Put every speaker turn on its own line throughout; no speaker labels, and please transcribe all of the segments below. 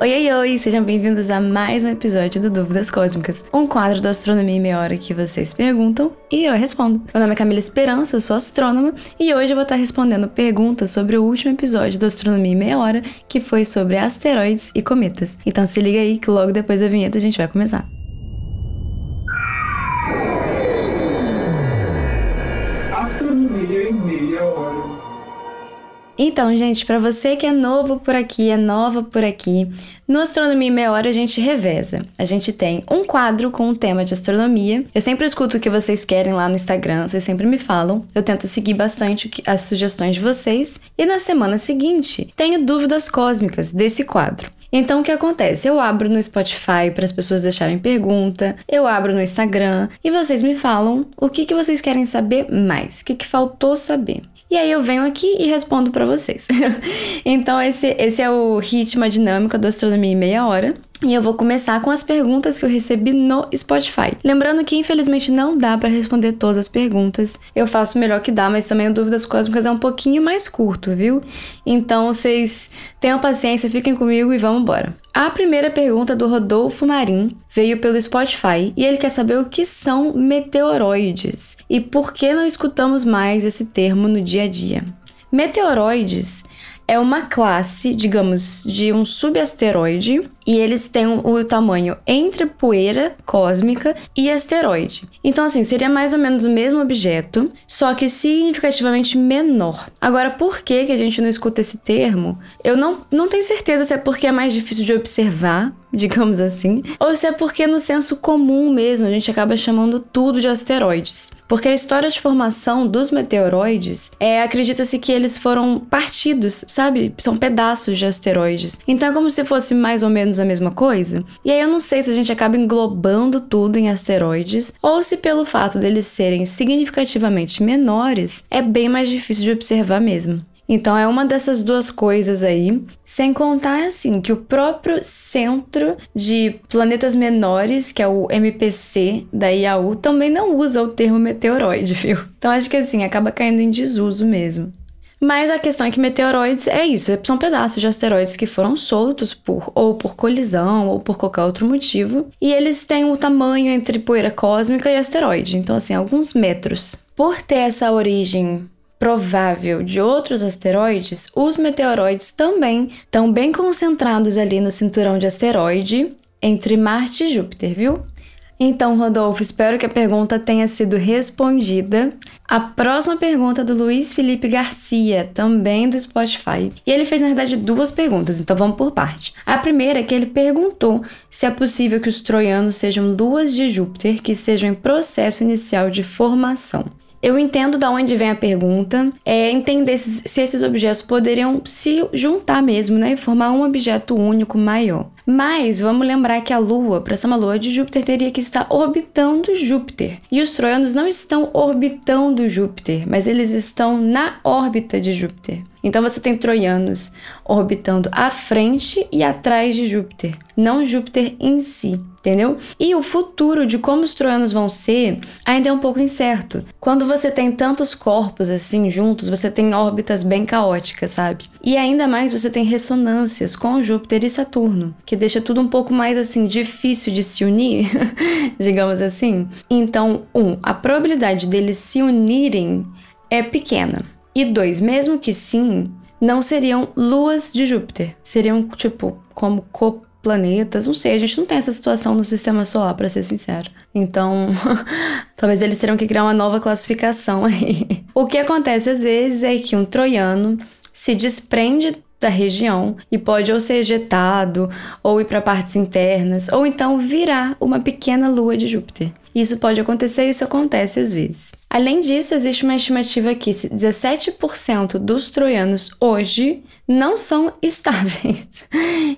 Oi, oi, oi! Sejam bem-vindos a mais um episódio do Dúvidas Cósmicas, um quadro da Astronomia em Meia Hora que vocês perguntam e eu respondo. Meu nome é Camila Esperança, eu sou astrônoma e hoje eu vou estar respondendo perguntas sobre o último episódio do Astronomia em Meia Hora, que foi sobre asteroides e cometas. Então se liga aí que logo depois da vinheta a gente vai começar.
Astronomia em meia.
Então, gente, para você que é novo por aqui, é nova por aqui, no Astronomia Meia Hora a gente reveza. A gente tem um quadro com o tema de astronomia. Eu sempre escuto o que vocês querem lá no Instagram, vocês sempre me falam. Eu tento seguir bastante as sugestões de vocês. E na semana seguinte, tenho dúvidas cósmicas desse quadro. Então o que acontece? Eu abro no Spotify para as pessoas deixarem pergunta, eu abro no Instagram e vocês me falam o que, que vocês querem saber mais, o que, que faltou saber. E aí eu venho aqui e respondo para vocês. então esse, esse é o ritmo, a dinâmica do Astronomia em Meia Hora. E eu vou começar com as perguntas que eu recebi no Spotify. Lembrando que infelizmente não dá para responder todas as perguntas. Eu faço o melhor que dá, mas também o Dúvidas Cósmicas é um pouquinho mais curto, viu? Então vocês tenham paciência, fiquem comigo e vamos embora. A primeira pergunta do Rodolfo Marim veio pelo Spotify e ele quer saber o que são meteoroides e por que não escutamos mais esse termo no dia a dia. Meteoroides é uma classe, digamos, de um subasteroide e eles têm o, tamanho entre poeira cósmica e asteroide. Então, assim, seria mais ou menos o mesmo objeto, só que significativamente menor. Agora, por que, que a gente não escuta esse termo? Eu não, não tenho certeza se é porque é mais difícil de observar, digamos assim, ou se é porque no senso comum mesmo a gente acaba chamando tudo de asteroides. Porque a história de formação dos meteoroides é acredita-se que eles foram partidos, sabe? São pedaços de asteroides. Então é como se fosse mais ou menos a mesma coisa. E aí eu não sei se a gente acaba englobando tudo em asteroides ou se pelo fato deles serem significativamente menores é bem mais difícil de observar mesmo. Então é uma dessas duas coisas aí, sem contar assim que o próprio centro de planetas menores, que é o MPC da IAU, também não usa o termo meteoroide, viu? Então acho que assim acaba caindo em desuso mesmo. Mas a questão é que meteoroides é isso, são pedaços de asteroides que foram soltos por ou por colisão ou por qualquer outro motivo, e eles têm o tamanho entre poeira cósmica e asteroide, então assim, alguns metros. Por ter essa origem provável de outros asteroides, os meteoroides também estão bem concentrados ali no cinturão de asteroide entre Marte e Júpiter, viu? Então, Rodolfo, espero que a pergunta tenha sido respondida. A próxima pergunta é do Luiz Felipe Garcia, também do Spotify. E ele fez, na verdade, duas perguntas, então vamos por parte. A primeira é que ele perguntou se é possível que os troianos sejam luas de Júpiter que sejam em processo inicial de formação. Eu entendo da onde vem a pergunta, é entender se, se esses objetos poderiam se juntar mesmo, né, e formar um objeto único maior. Mas vamos lembrar que a Lua, para ser uma lua de Júpiter, teria que estar orbitando Júpiter. E os troianos não estão orbitando Júpiter, mas eles estão na órbita de Júpiter. Então você tem troianos orbitando à frente e atrás de Júpiter, não Júpiter em si, entendeu? E o futuro de como os troianos vão ser ainda é um pouco incerto. Quando você tem tantos corpos assim juntos, você tem órbitas bem caóticas, sabe? E ainda mais você tem ressonâncias com Júpiter e Saturno, que deixa tudo um pouco mais assim difícil de se unir, digamos assim. Então, um, a probabilidade deles se unirem é pequena. E dois, mesmo que sim, não seriam luas de Júpiter. Seriam, tipo, como coplanetas. Não sei, a gente não tem essa situação no sistema solar, para ser sincero. Então, talvez eles terão que criar uma nova classificação aí. O que acontece às vezes é que um troiano se desprende da região e pode ou ser ejetado, ou ir para partes internas, ou então virar uma pequena lua de Júpiter. Isso pode acontecer e isso acontece às vezes. Além disso, existe uma estimativa que 17% dos troianos hoje não são estáveis.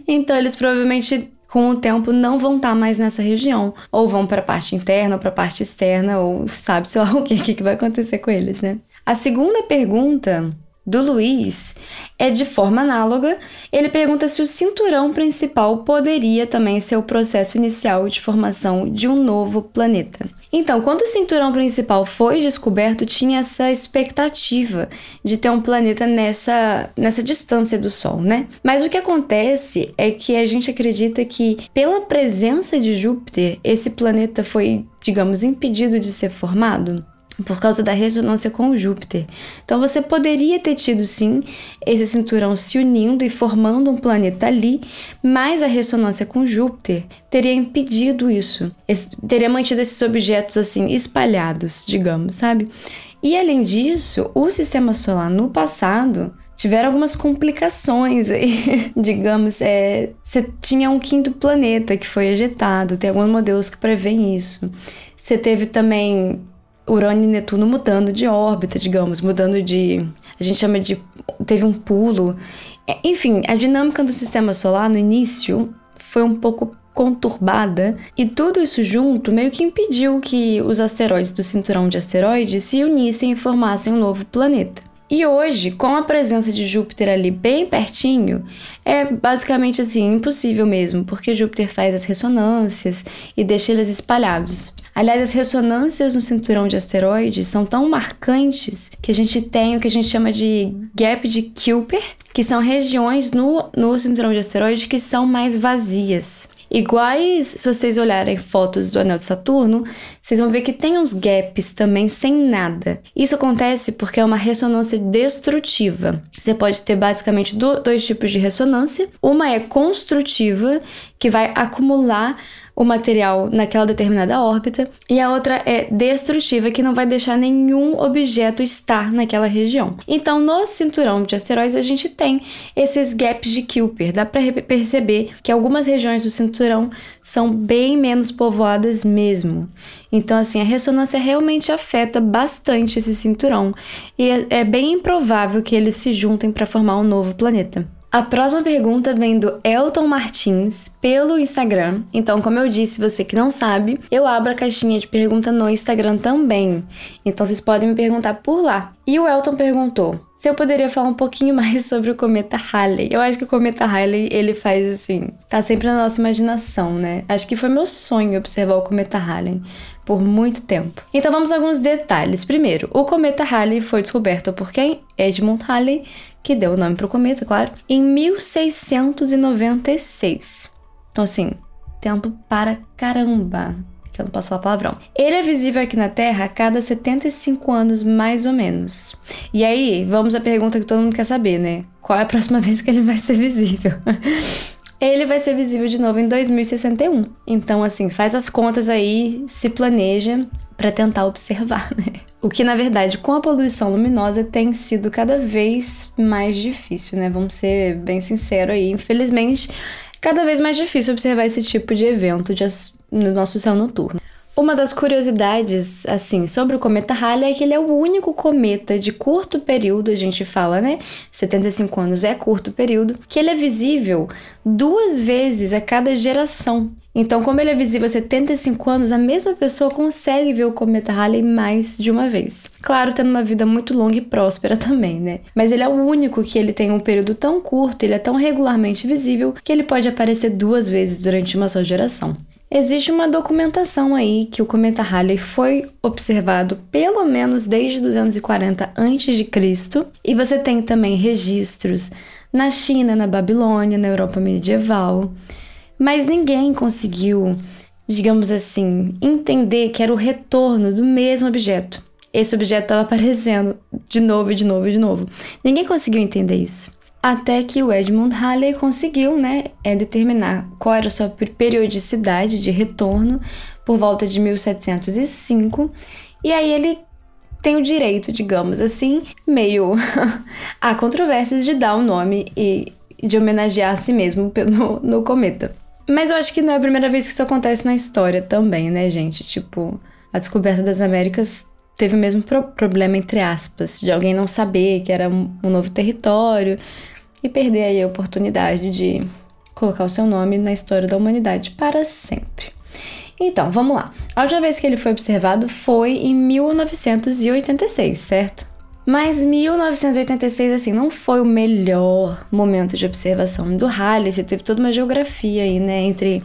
Então, eles provavelmente com o tempo não vão estar mais nessa região, ou vão para a parte interna ou para a parte externa, ou sabe, sei lá o que, que vai acontecer com eles, né? A segunda pergunta do Luiz é de forma análoga. Ele pergunta se o cinturão principal poderia também ser o processo inicial de formação de um novo planeta. Então, quando o cinturão principal foi descoberto, tinha essa expectativa de ter um planeta nessa, nessa distância do Sol, né? Mas o que acontece é que a gente acredita que, pela presença de Júpiter, esse planeta foi, digamos, impedido de ser formado por causa da ressonância com Júpiter. Então você poderia ter tido sim esse cinturão se unindo e formando um planeta ali, mas a ressonância com Júpiter teria impedido isso. Esse, teria mantido esses objetos assim espalhados, digamos, sabe? E além disso, o sistema solar no passado tiveram algumas complicações aí. Digamos, é, você tinha um quinto planeta que foi ejetado, tem alguns modelos que prevêem isso. Você teve também Urano e Netuno mudando de órbita, digamos, mudando de. A gente chama de. Teve um pulo. É, enfim, a dinâmica do sistema solar no início foi um pouco conturbada e tudo isso junto meio que impediu que os asteroides do cinturão de asteroides se unissem e formassem um novo planeta. E hoje, com a presença de Júpiter ali bem pertinho, é basicamente assim impossível mesmo, porque Júpiter faz as ressonâncias e deixa eles espalhados. Aliás, as ressonâncias no cinturão de asteroides são tão marcantes que a gente tem o que a gente chama de gap de Kuiper, que são regiões no, no cinturão de asteroides que são mais vazias. Iguais, se vocês olharem fotos do anel de Saturno, vocês vão ver que tem uns gaps também sem nada. Isso acontece porque é uma ressonância destrutiva. Você pode ter basicamente dois tipos de ressonância. Uma é construtiva, que vai acumular o material naquela determinada órbita, e a outra é destrutiva, que não vai deixar nenhum objeto estar naquela região. Então, no cinturão de asteroides, a gente tem esses gaps de Kuiper. Dá para perceber que algumas regiões do cinturão são bem menos povoadas mesmo. Então, assim, a ressonância realmente afeta bastante esse cinturão, e é, é bem improvável que eles se juntem para formar um novo planeta. A próxima pergunta vem do Elton Martins pelo Instagram. Então, como eu disse, você que não sabe, eu abro a caixinha de pergunta no Instagram também. Então, vocês podem me perguntar por lá. E o Elton perguntou: se eu poderia falar um pouquinho mais sobre o cometa Halley. Eu acho que o cometa Halley, ele faz assim, tá sempre na nossa imaginação, né? Acho que foi meu sonho observar o cometa Halley por muito tempo. Então vamos a alguns detalhes. Primeiro, o cometa Halley foi descoberto por quem? Edmund Halley, que deu o nome para o cometa, claro, em 1696. Então, assim, tempo para caramba. Que eu não posso falar palavrão. Ele é visível aqui na Terra a cada 75 anos, mais ou menos. E aí, vamos à pergunta que todo mundo quer saber, né? Qual é a próxima vez que ele vai ser visível? Ele vai ser visível de novo em 2061. Então, assim, faz as contas aí, se planeja para tentar observar, né? O que, na verdade, com a poluição luminosa tem sido cada vez mais difícil, né? Vamos ser bem sinceros aí. Infelizmente, cada vez mais difícil observar esse tipo de evento de, no nosso céu noturno. Uma das curiosidades, assim, sobre o cometa Halley é que ele é o único cometa de curto período, a gente fala, né? 75 anos é curto período, que ele é visível duas vezes a cada geração. Então, como ele é visível há 75 anos, a mesma pessoa consegue ver o cometa Halley mais de uma vez. Claro, tendo uma vida muito longa e próspera também, né? Mas ele é o único que ele tem um período tão curto, ele é tão regularmente visível, que ele pode aparecer duas vezes durante uma só geração. Existe uma documentação aí que o cometa Halley foi observado pelo menos desde 240 a.C. e você tem também registros na China, na Babilônia, na Europa medieval mas ninguém conseguiu, digamos assim, entender que era o retorno do mesmo objeto. Esse objeto estava aparecendo de novo, de novo, de novo. Ninguém conseguiu entender isso. Até que o Edmund Halley conseguiu né, é, determinar qual era a sua periodicidade de retorno por volta de 1705. E aí ele tem o direito, digamos assim, meio a controvérsias de dar o um nome e de homenagear a si mesmo no, no cometa. Mas eu acho que não é a primeira vez que isso acontece na história também, né, gente? Tipo, a descoberta das Américas teve o mesmo pro problema, entre aspas, de alguém não saber que era um, um novo território e perder aí a oportunidade de colocar o seu nome na história da humanidade para sempre. Então, vamos lá. A última vez que ele foi observado foi em 1986, certo? Mas 1986, assim, não foi o melhor momento de observação do Halley. Você teve toda uma geografia aí, né, entre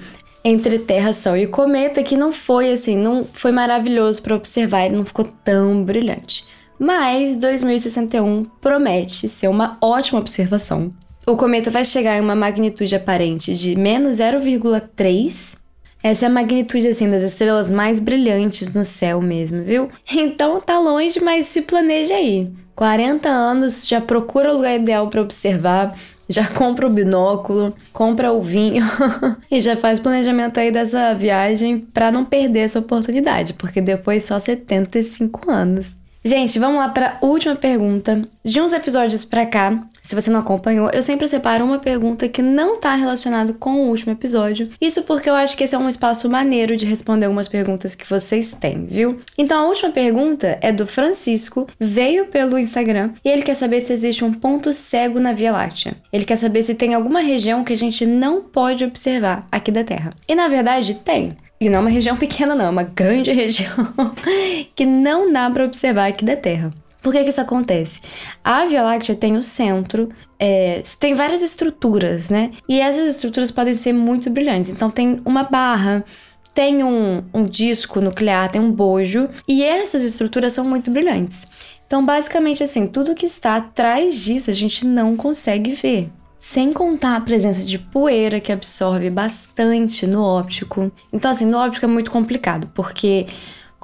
entre Terra, Sol e Cometa, que não foi assim, não foi maravilhoso para observar, ele não ficou tão brilhante. Mas 2061 promete ser uma ótima observação. O cometa vai chegar em uma magnitude aparente de menos 0,3. Essa é a magnitude assim das estrelas mais brilhantes no céu mesmo, viu? Então tá longe, mas se planeja aí. 40 anos, já procura o lugar ideal para observar, já compra o binóculo, compra o vinho e já faz planejamento aí dessa viagem para não perder essa oportunidade, porque depois só 75 anos. Gente, vamos lá para a última pergunta. De uns episódios para cá, se você não acompanhou, eu sempre separo uma pergunta que não está relacionada com o último episódio. Isso porque eu acho que esse é um espaço maneiro de responder algumas perguntas que vocês têm, viu? Então a última pergunta é do Francisco, veio pelo Instagram e ele quer saber se existe um ponto cego na Via Láctea. Ele quer saber se tem alguma região que a gente não pode observar aqui da Terra. E na verdade tem. E não é uma região pequena, não, é uma grande região que não dá para observar aqui da Terra. Por que, que isso acontece? A Via Láctea tem o centro, é, tem várias estruturas, né? E essas estruturas podem ser muito brilhantes. Então, tem uma barra, tem um, um disco nuclear, tem um bojo, e essas estruturas são muito brilhantes. Então, basicamente, assim, tudo que está atrás disso a gente não consegue ver. Sem contar a presença de poeira que absorve bastante no óptico. Então, assim, no óptico é muito complicado, porque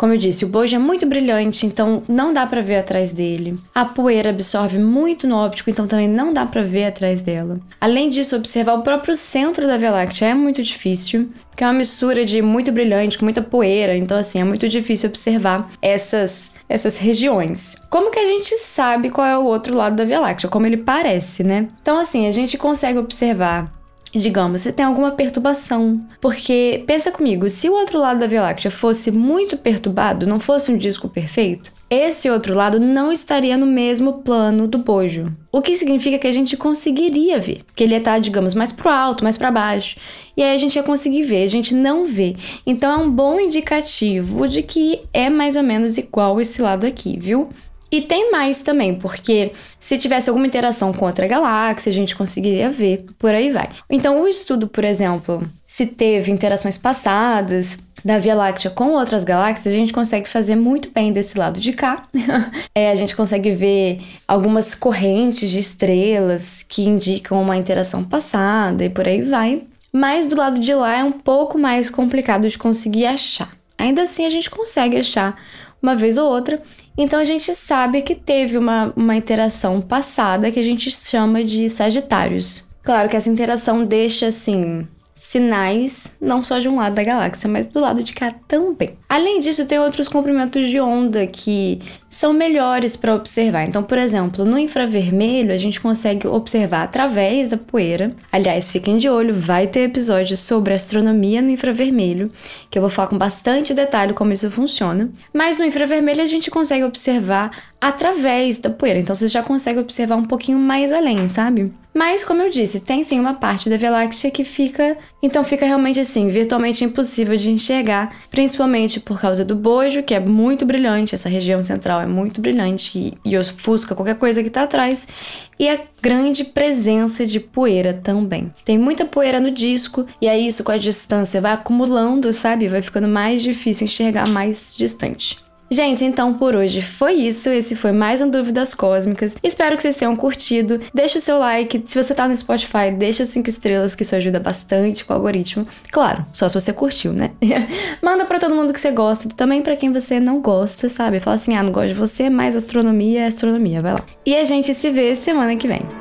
como eu disse, o bojo é muito brilhante, então não dá para ver atrás dele. A poeira absorve muito no óptico, então também não dá para ver atrás dela. Além disso, observar o próprio centro da Via Láctea é muito difícil, porque é uma mistura de muito brilhante com muita poeira, então assim, é muito difícil observar essas essas regiões. Como que a gente sabe qual é o outro lado da Via Láctea? Como ele parece, né? Então assim, a gente consegue observar digamos, você tem alguma perturbação. Porque, pensa comigo, se o outro lado da Via Láctea fosse muito perturbado, não fosse um disco perfeito, esse outro lado não estaria no mesmo plano do bojo. O que significa que a gente conseguiria ver, que ele ia estar, digamos, mais pro alto, mais para baixo. E aí a gente ia conseguir ver, a gente não vê. Então é um bom indicativo de que é mais ou menos igual esse lado aqui, viu? E tem mais também, porque se tivesse alguma interação com outra galáxia, a gente conseguiria ver, por aí vai. Então, o estudo, por exemplo, se teve interações passadas da Via Láctea com outras galáxias, a gente consegue fazer muito bem desse lado de cá. é, a gente consegue ver algumas correntes de estrelas que indicam uma interação passada e por aí vai. Mas do lado de lá é um pouco mais complicado de conseguir achar. Ainda assim, a gente consegue achar uma vez ou outra. Então a gente sabe que teve uma, uma interação passada que a gente chama de Sagitários. Claro que essa interação deixa assim sinais não só de um lado da galáxia, mas do lado de cá também. Além disso, tem outros comprimentos de onda que são melhores para observar. Então, por exemplo, no infravermelho, a gente consegue observar através da poeira. Aliás, fiquem de olho, vai ter episódio sobre astronomia no infravermelho, que eu vou falar com bastante detalhe como isso funciona. Mas no infravermelho a gente consegue observar através da poeira. Então você já consegue observar um pouquinho mais além, sabe? Mas, como eu disse, tem sim uma parte da Via Láctea que fica. Então fica realmente assim, virtualmente impossível de enxergar, principalmente por causa do bojo, que é muito brilhante, essa região central é muito brilhante e, e ofusca qualquer coisa que tá atrás. E a grande presença de poeira também. Tem muita poeira no disco, e aí isso com a distância vai acumulando, sabe? Vai ficando mais difícil enxergar mais distante. Gente, então por hoje foi isso. Esse foi mais um Dúvidas Cósmicas. Espero que vocês tenham curtido. Deixa o seu like. Se você tá no Spotify, deixa cinco estrelas, que isso ajuda bastante com o algoritmo. Claro, só se você curtiu, né? Manda para todo mundo que você gosta, também para quem você não gosta, sabe? Fala assim: ah, não gosto de você, mas astronomia é astronomia. Vai lá. E a gente se vê semana que vem.